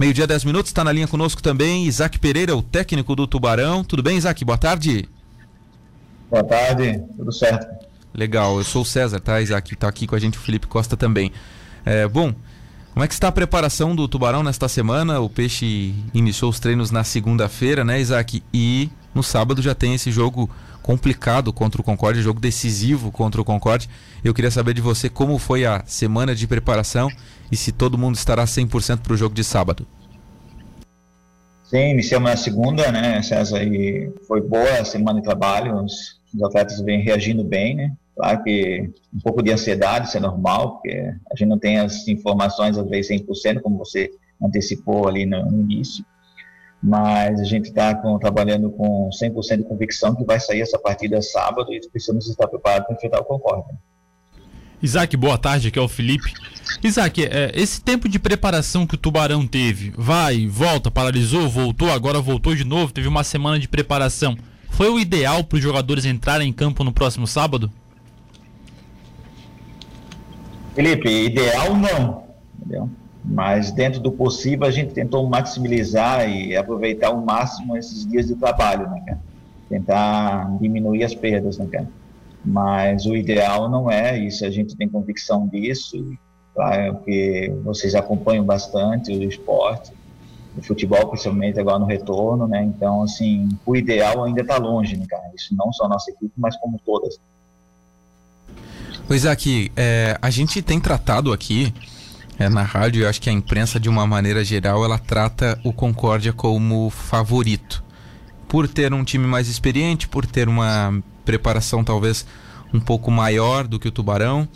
Meio-dia, 10 minutos, está na linha conosco também Isaac Pereira, o técnico do Tubarão. Tudo bem, Isaac? Boa tarde. Boa tarde, tudo certo. Legal, eu sou o César, tá, Isaac? Está aqui com a gente o Felipe Costa também. É, bom, como é que está a preparação do Tubarão nesta semana? O Peixe iniciou os treinos na segunda-feira, né, Isaac? E no sábado já tem esse jogo complicado contra o Concorde, jogo decisivo contra o Concorde. Eu queria saber de você como foi a semana de preparação e se todo mundo estará 100% para o jogo de sábado. Sim, iniciamos na segunda, né, César, e foi boa a semana de trabalho, os, os atletas vêm reagindo bem, né, claro que um pouco de ansiedade, isso é normal, porque a gente não tem as informações às vezes 100%, como você antecipou ali no, no início, mas a gente está trabalhando com 100% de convicção que vai sair essa partida sábado e precisamos estar preparados para enfrentar o Concórdia. Isaac, boa tarde, aqui é o Felipe. Isaac, é, esse tempo de preparação que o Tubarão teve, vai, volta, paralisou, voltou, agora voltou de novo, teve uma semana de preparação. Foi o ideal para os jogadores entrarem em campo no próximo sábado? Felipe, ideal não, entendeu? Mas dentro do possível a gente tentou maximizar e aproveitar ao máximo esses dias de trabalho, né, cara? Tentar diminuir as perdas, né, cara? Mas o ideal não é isso, a gente tem convicção disso, claro que vocês acompanham bastante o esporte, o futebol principalmente agora no retorno, né? Então, assim, o ideal ainda está longe, né, cara? Isso não só nossa equipe, mas como todas. Pois aqui, é, a gente tem tratado aqui é, na rádio, eu acho que a imprensa, de uma maneira geral, ela trata o Concórdia como favorito. Por ter um time mais experiente, por ter uma preparação talvez um pouco maior do que o Tubarão.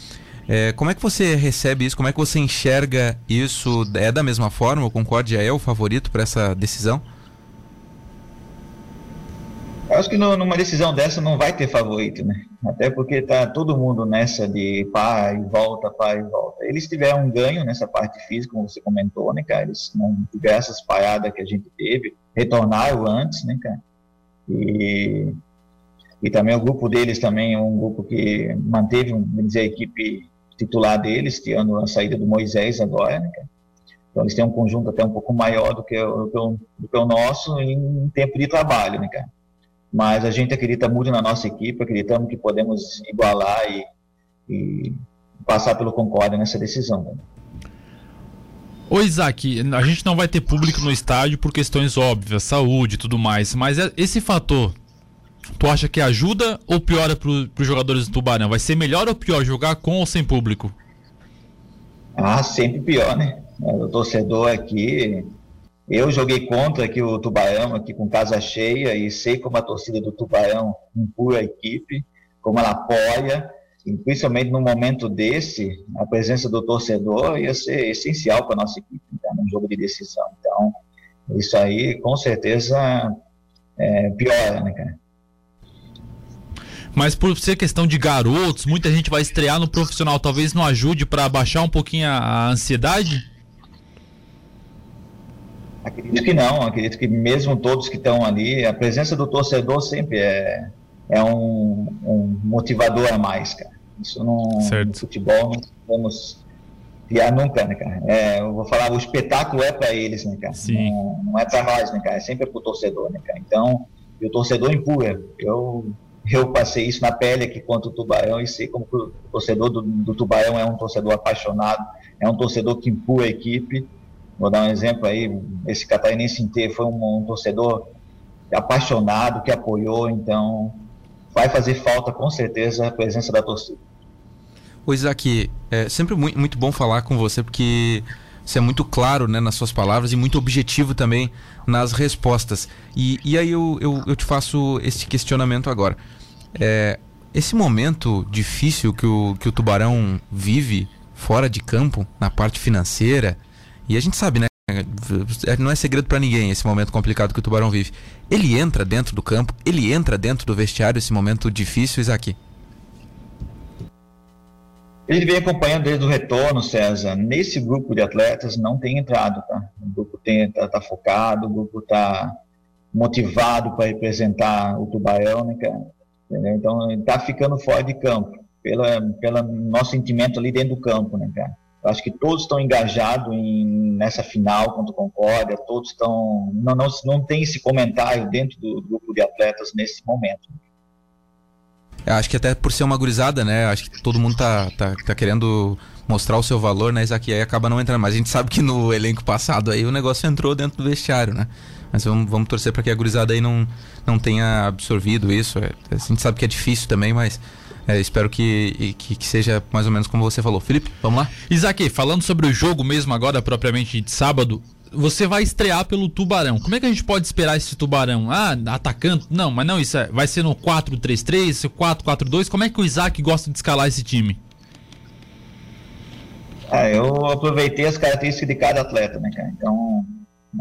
É, como é que você recebe isso? Como é que você enxerga isso? É da mesma forma? O Concórdia é o favorito para essa decisão? Acho que no, numa decisão dessa não vai ter favorito, né? Até porque tá todo mundo nessa de pai, volta, pai, volta. Eles tiveram um ganho nessa parte física, como você comentou, né, cara? Eles não tiveram essas paradas que a gente teve, retornaram antes, né, cara? E, e também o grupo deles também é um grupo que manteve, vamos dizer, a equipe titular deles, tirando a saída do Moisés agora, né, cara? Então eles têm um conjunto até um pouco maior do que, o, do que o nosso em tempo de trabalho, né, cara? Mas a gente acredita muito na nossa equipe, acreditamos que podemos igualar e, e passar pelo Concórdia nessa decisão. Né? Ô Isaac, a gente não vai ter público no estádio por questões óbvias, saúde e tudo mais, mas é, esse fator, tu acha que ajuda ou piora para os jogadores do Tubarão? Vai ser melhor ou pior jogar com ou sem público? Ah, sempre pior, né? O torcedor aqui eu joguei contra aqui o Tubarão, aqui com casa cheia, e sei como a torcida do Tubarão empurra a equipe, como ela apoia, e principalmente no momento desse, a presença do torcedor ia ser essencial para a nossa equipe, tá, num jogo de decisão. Então, isso aí com certeza é, piora, né, cara? Mas por ser questão de garotos, muita gente vai estrear no profissional, talvez não ajude para baixar um pouquinho a ansiedade? Acredito que não, acredito que mesmo todos que estão ali, a presença do torcedor sempre é, é um, um motivador a mais, cara. Isso não, no futebol não vamos criar nunca, né, cara? É, eu vou falar, o espetáculo é para eles, né, cara? Sim. Não, não é para nós, né, cara? É sempre para o torcedor, né, cara? Então, o torcedor empurra. Eu, eu passei isso na pele aqui contra o Tubarão e sei como o torcedor do, do Tubarão é um torcedor apaixonado, é um torcedor que empurra a equipe Vou dar um exemplo aí, esse catarinense inteiro foi um, um torcedor apaixonado, que apoiou, então vai fazer falta com certeza a presença da torcida. O Isaac, é sempre muito, muito bom falar com você, porque você é muito claro né, nas suas palavras e muito objetivo também nas respostas. E, e aí eu, eu, eu te faço esse questionamento agora. É, esse momento difícil que o, que o Tubarão vive fora de campo, na parte financeira, e a gente sabe, né? Não é segredo para ninguém esse momento complicado que o Tubarão vive. Ele entra dentro do campo, ele entra dentro do vestiário esse momento difícil, Isaac. Ele vem acompanhando desde o retorno, César. Nesse grupo de atletas não tem entrado, tá? O grupo está tá focado, o grupo está motivado para representar o Tubarão, né, cara? Então ele está ficando fora de campo, pelo pela nosso sentimento ali dentro do campo, né, cara? Eu acho que todos estão engajados em, nessa final contra o Concórdia, todos estão. Não, não, não tem esse comentário dentro do grupo de atletas nesse momento. Eu acho que até por ser uma gurizada, né? Acho que todo mundo tá, tá, tá querendo mostrar o seu valor, né, Isaac? E aí acaba não entrando. Mas a gente sabe que no elenco passado aí o negócio entrou dentro do vestiário, né? Mas vamos, vamos torcer para que a gurizada aí não, não tenha absorvido isso. É, a gente sabe que é difícil também, mas é, espero que, que, que, seja mais ou menos como você falou. Felipe, vamos lá? Isaac, falando sobre o jogo mesmo agora, propriamente de sábado, você vai estrear pelo Tubarão. Como é que a gente pode esperar esse Tubarão? Ah, atacando? Não, mas não, isso é, vai ser no 4-3-3, 4-4-2. Como é que o Isaac gosta de escalar esse time? Ah, eu aproveitei as características de cada atleta, né, cara? Então,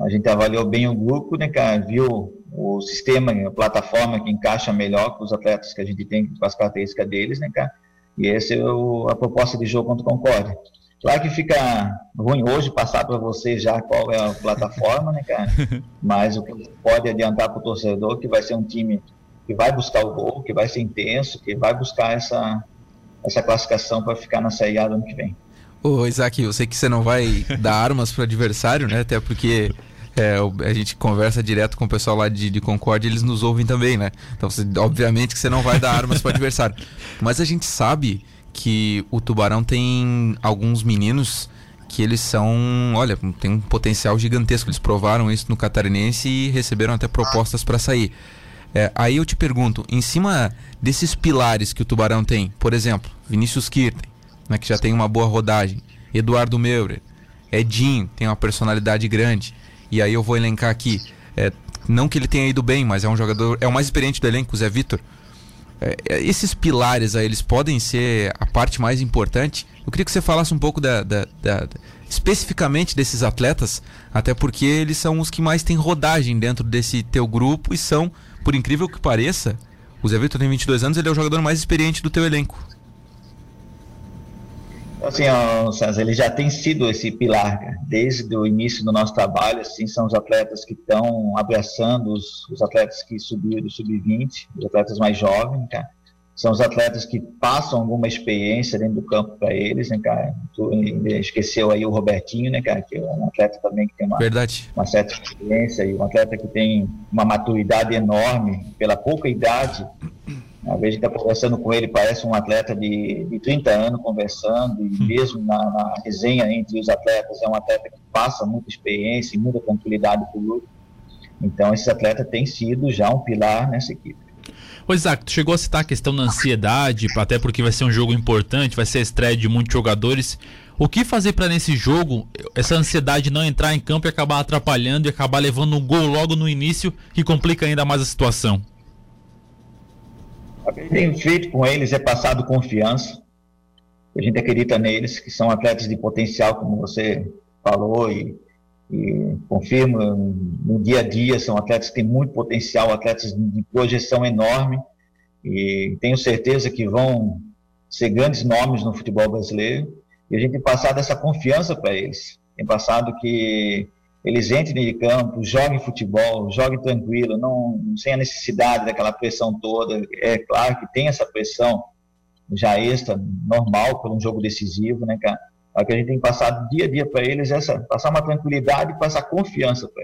a gente avaliou bem o grupo, né, cara? Viu o sistema, a plataforma que encaixa melhor com os atletas que a gente tem, com as características deles, né, cara? E essa é o, a proposta de jogo contra o Concórdia. Claro que fica ruim hoje passar para vocês já qual é a plataforma, né, cara? Mas o que pode adiantar para o torcedor que vai ser um time que vai buscar o gol, que vai ser intenso, que vai buscar essa, essa classificação para ficar na Série A do ano que vem. Ô, Isaac, eu sei que você não vai dar armas para adversário, né? Até porque é, a gente conversa direto com o pessoal lá de, de Concórdia, eles nos ouvem também, né? Então, você, obviamente que você não vai dar armas para adversário. Mas a gente sabe que o Tubarão tem alguns meninos que eles são, olha, tem um potencial gigantesco. Eles provaram isso no Catarinense e receberam até propostas para sair. É, aí eu te pergunto, em cima desses pilares que o Tubarão tem, por exemplo, Vinícius Kirten, né, que já tem uma boa rodagem, Eduardo Meurer, Edinho, tem uma personalidade grande, e aí eu vou elencar aqui. É, não que ele tenha ido bem, mas é um jogador. É o mais experiente do elenco, o Zé Vitor. É, é, esses pilares aí, eles podem ser a parte mais importante. Eu queria que você falasse um pouco da, da, da, especificamente desses atletas, até porque eles são os que mais têm rodagem dentro desse teu grupo e são, por incrível que pareça, o Zé Vitor tem 22 anos, ele é o jogador mais experiente do teu elenco. Assim, ó, César, ele já tem sido esse pilar, cara. desde o início do nosso trabalho, assim, são os atletas que estão abraçando os, os, atletas que subiram do sub-20, os atletas mais jovens, cara. São os atletas que passam alguma experiência dentro do campo para eles, né, cara? Tu esqueceu aí o Robertinho, né, cara? Que é um atleta também que tem uma, Verdade. uma certa experiência e um atleta que tem uma maturidade enorme pela pouca idade às vezes está conversando com ele, parece um atleta de, de 30 anos conversando, e hum. mesmo na, na, resenha entre os atletas, é um atleta que passa muita experiência e muita tranquilidade para o grupo. Então, esse atleta tem sido já um pilar nessa equipe. Ô Isaac, tu chegou a citar a questão da ansiedade, até porque vai ser um jogo importante, vai ser a estreia de muitos jogadores. O que fazer para nesse jogo essa ansiedade não entrar em campo e acabar atrapalhando e acabar levando um gol logo no início que complica ainda mais a situação? O que tem feito com eles é passado confiança. A gente acredita neles, que são atletas de potencial, como você falou, e, e confirma no dia a dia, são atletas que têm muito potencial, atletas de projeção enorme, e tenho certeza que vão ser grandes nomes no futebol brasileiro, e a gente tem passado essa confiança para eles. Tem passado que eles entrem de campo, joguem futebol, joguem tranquilo, não sem a necessidade daquela pressão toda. É claro que tem essa pressão já extra, normal, por um jogo decisivo, né, cara? Mas que a gente tem passado dia a dia para eles essa, passar uma tranquilidade e passar confiança para.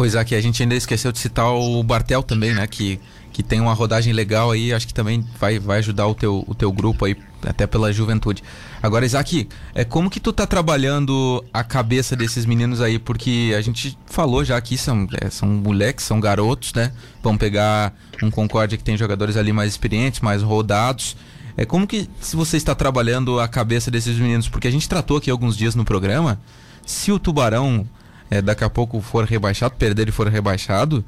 Pois aqui a gente ainda esqueceu de citar o Bartel também, né? Que, que tem uma rodagem legal aí, acho que também vai, vai ajudar o teu, o teu grupo aí, até pela juventude. Agora, Isaac, é, como que tu tá trabalhando a cabeça desses meninos aí? Porque a gente falou já aqui, são, é, são moleques, são garotos, né? Vão pegar um Concórdia que tem jogadores ali mais experientes, mais rodados. É como que se você está trabalhando a cabeça desses meninos? Porque a gente tratou aqui alguns dias no programa, se o Tubarão é, daqui a pouco for rebaixado, perder e for rebaixado,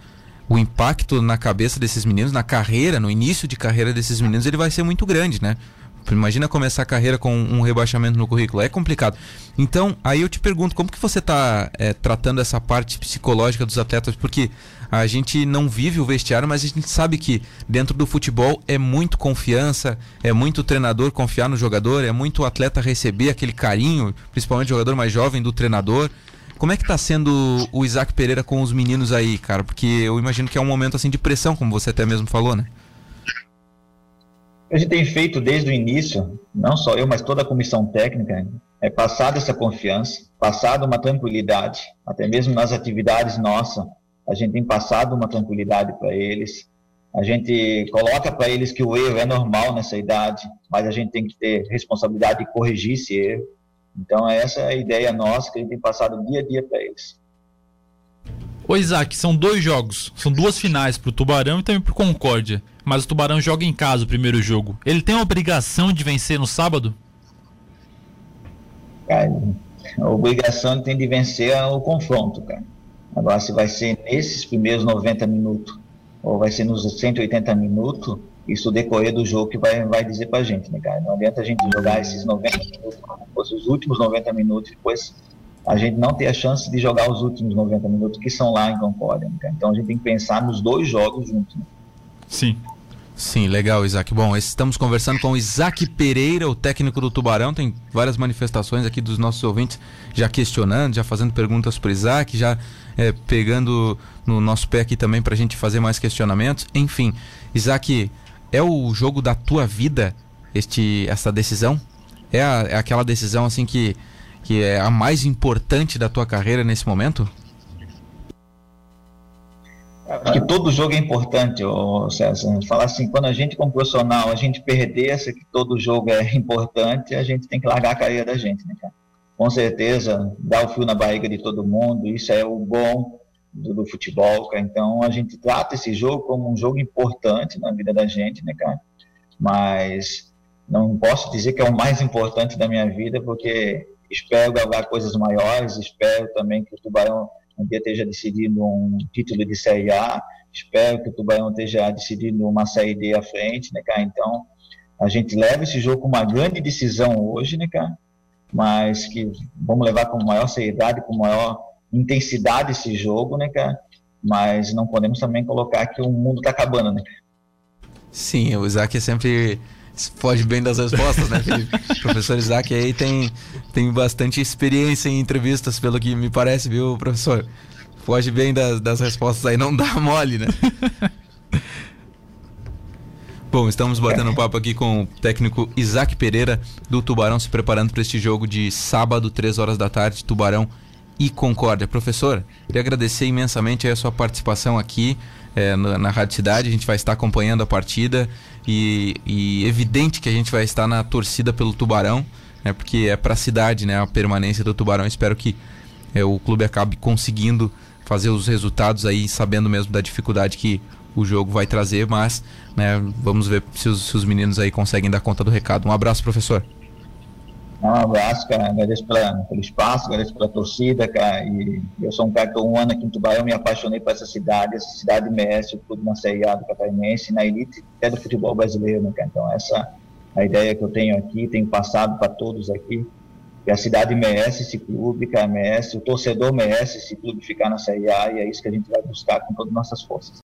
o impacto na cabeça desses meninos, na carreira, no início de carreira desses meninos, ele vai ser muito grande, né? Imagina começar a carreira com um rebaixamento no currículo, é complicado. Então, aí eu te pergunto, como que você está é, tratando essa parte psicológica dos atletas? Porque a gente não vive o vestiário, mas a gente sabe que dentro do futebol é muito confiança, é muito treinador confiar no jogador, é muito atleta receber aquele carinho, principalmente o jogador mais jovem do treinador. Como é que tá sendo o Isaac Pereira com os meninos aí, cara? Porque eu imagino que é um momento assim de pressão, como você até mesmo falou, né? a gente tem feito desde o início, não só eu, mas toda a comissão técnica, é passar essa confiança, passado uma tranquilidade, até mesmo nas atividades nossas, a gente tem passado uma tranquilidade para eles. A gente coloca para eles que o erro é normal nessa idade, mas a gente tem que ter responsabilidade de corrigir esse erro. Então, essa é a ideia nossa que a gente tem passado dia a dia para eles. Ô Isaac, são dois jogos, são duas finais pro Tubarão e também pro Concórdia. Mas o Tubarão joga em casa o primeiro jogo. Ele tem a obrigação de vencer no sábado? Cara, a obrigação tem de vencer o confronto, cara. Agora, se vai ser nesses primeiros 90 minutos ou vai ser nos 180 minutos, isso decorrer do jogo que vai, vai dizer pra gente, né, cara? Não adianta a gente jogar esses 90 minutos, como fosse os últimos 90 minutos, depois a gente não ter a chance de jogar os últimos 90 minutos que são lá em Concórdia. Né, então a gente tem que pensar nos dois jogos juntos. Né? Sim. Sim, legal, Isaac. Bom, estamos conversando com o Isaac Pereira, o técnico do Tubarão. Tem várias manifestações aqui dos nossos ouvintes já questionando, já fazendo perguntas para o Isaac, já é, pegando no nosso pé aqui também para a gente fazer mais questionamentos. Enfim, Isaac, é o jogo da tua vida este, essa decisão? É, a, é aquela decisão assim que, que é a mais importante da tua carreira nesse momento? Acho que todo jogo é importante, César. Falar assim, quando a gente, como profissional, a gente perdesse que todo jogo é importante, a gente tem que largar a carreira da gente, né, cara? Com certeza, dá o fio na barriga de todo mundo, isso é o bom do, do, futebol, cara. Então, a gente trata esse jogo como um jogo importante na vida da gente, né, cara? Mas não posso dizer que é o mais importante da minha vida, porque espero gravar coisas maiores, espero também que o Tubarão um dia esteja decidindo um título de Série A, espero que o Tubarão esteja decidindo uma Série D à frente, né, cara? Então, a gente leva esse jogo com uma grande decisão hoje, né, cara? Mas que vamos levar com maior seriedade, com maior intensidade esse jogo, né, cara? Mas não podemos também colocar que o mundo está acabando, né? Sim, o Isaac é sempre foge bem das respostas, né, Felipe? o professor Isaac aí tem, tem bastante experiência em entrevistas, pelo que me parece, viu, professor? Foge bem das, das respostas aí, não dá mole, né? Bom, estamos batendo um papo aqui com o técnico Isaac Pereira do Tubarão, se preparando para este jogo de sábado, 3 horas da tarde, Tubarão e Concórdia. Professor, queria agradecer imensamente a sua participação aqui é, na, na Rádio Cidade. A gente vai estar acompanhando a partida e, e evidente que a gente vai estar na torcida pelo Tubarão, né, porque é para a cidade né, a permanência do Tubarão. Espero que é, o clube acabe conseguindo fazer os resultados aí, sabendo mesmo da dificuldade que o jogo vai trazer, mas né, vamos ver se os, se os meninos aí conseguem dar conta do recado. Um abraço, professor. Um abraço, cara. Agradeço pela, pelo espaço, agradeço pela torcida, cara. E eu sou um cara que estou um ano aqui em Tubarão, me apaixonei por essa cidade. Essa cidade merece o clube na Série A do Catarinense, na elite até do futebol brasileiro, né, cara? Então, essa é a ideia que eu tenho aqui, tenho passado para todos aqui. E a cidade merece esse clube, cara, merece. O torcedor merece esse clube ficar na Série A e é isso que a gente vai buscar com todas as nossas forças.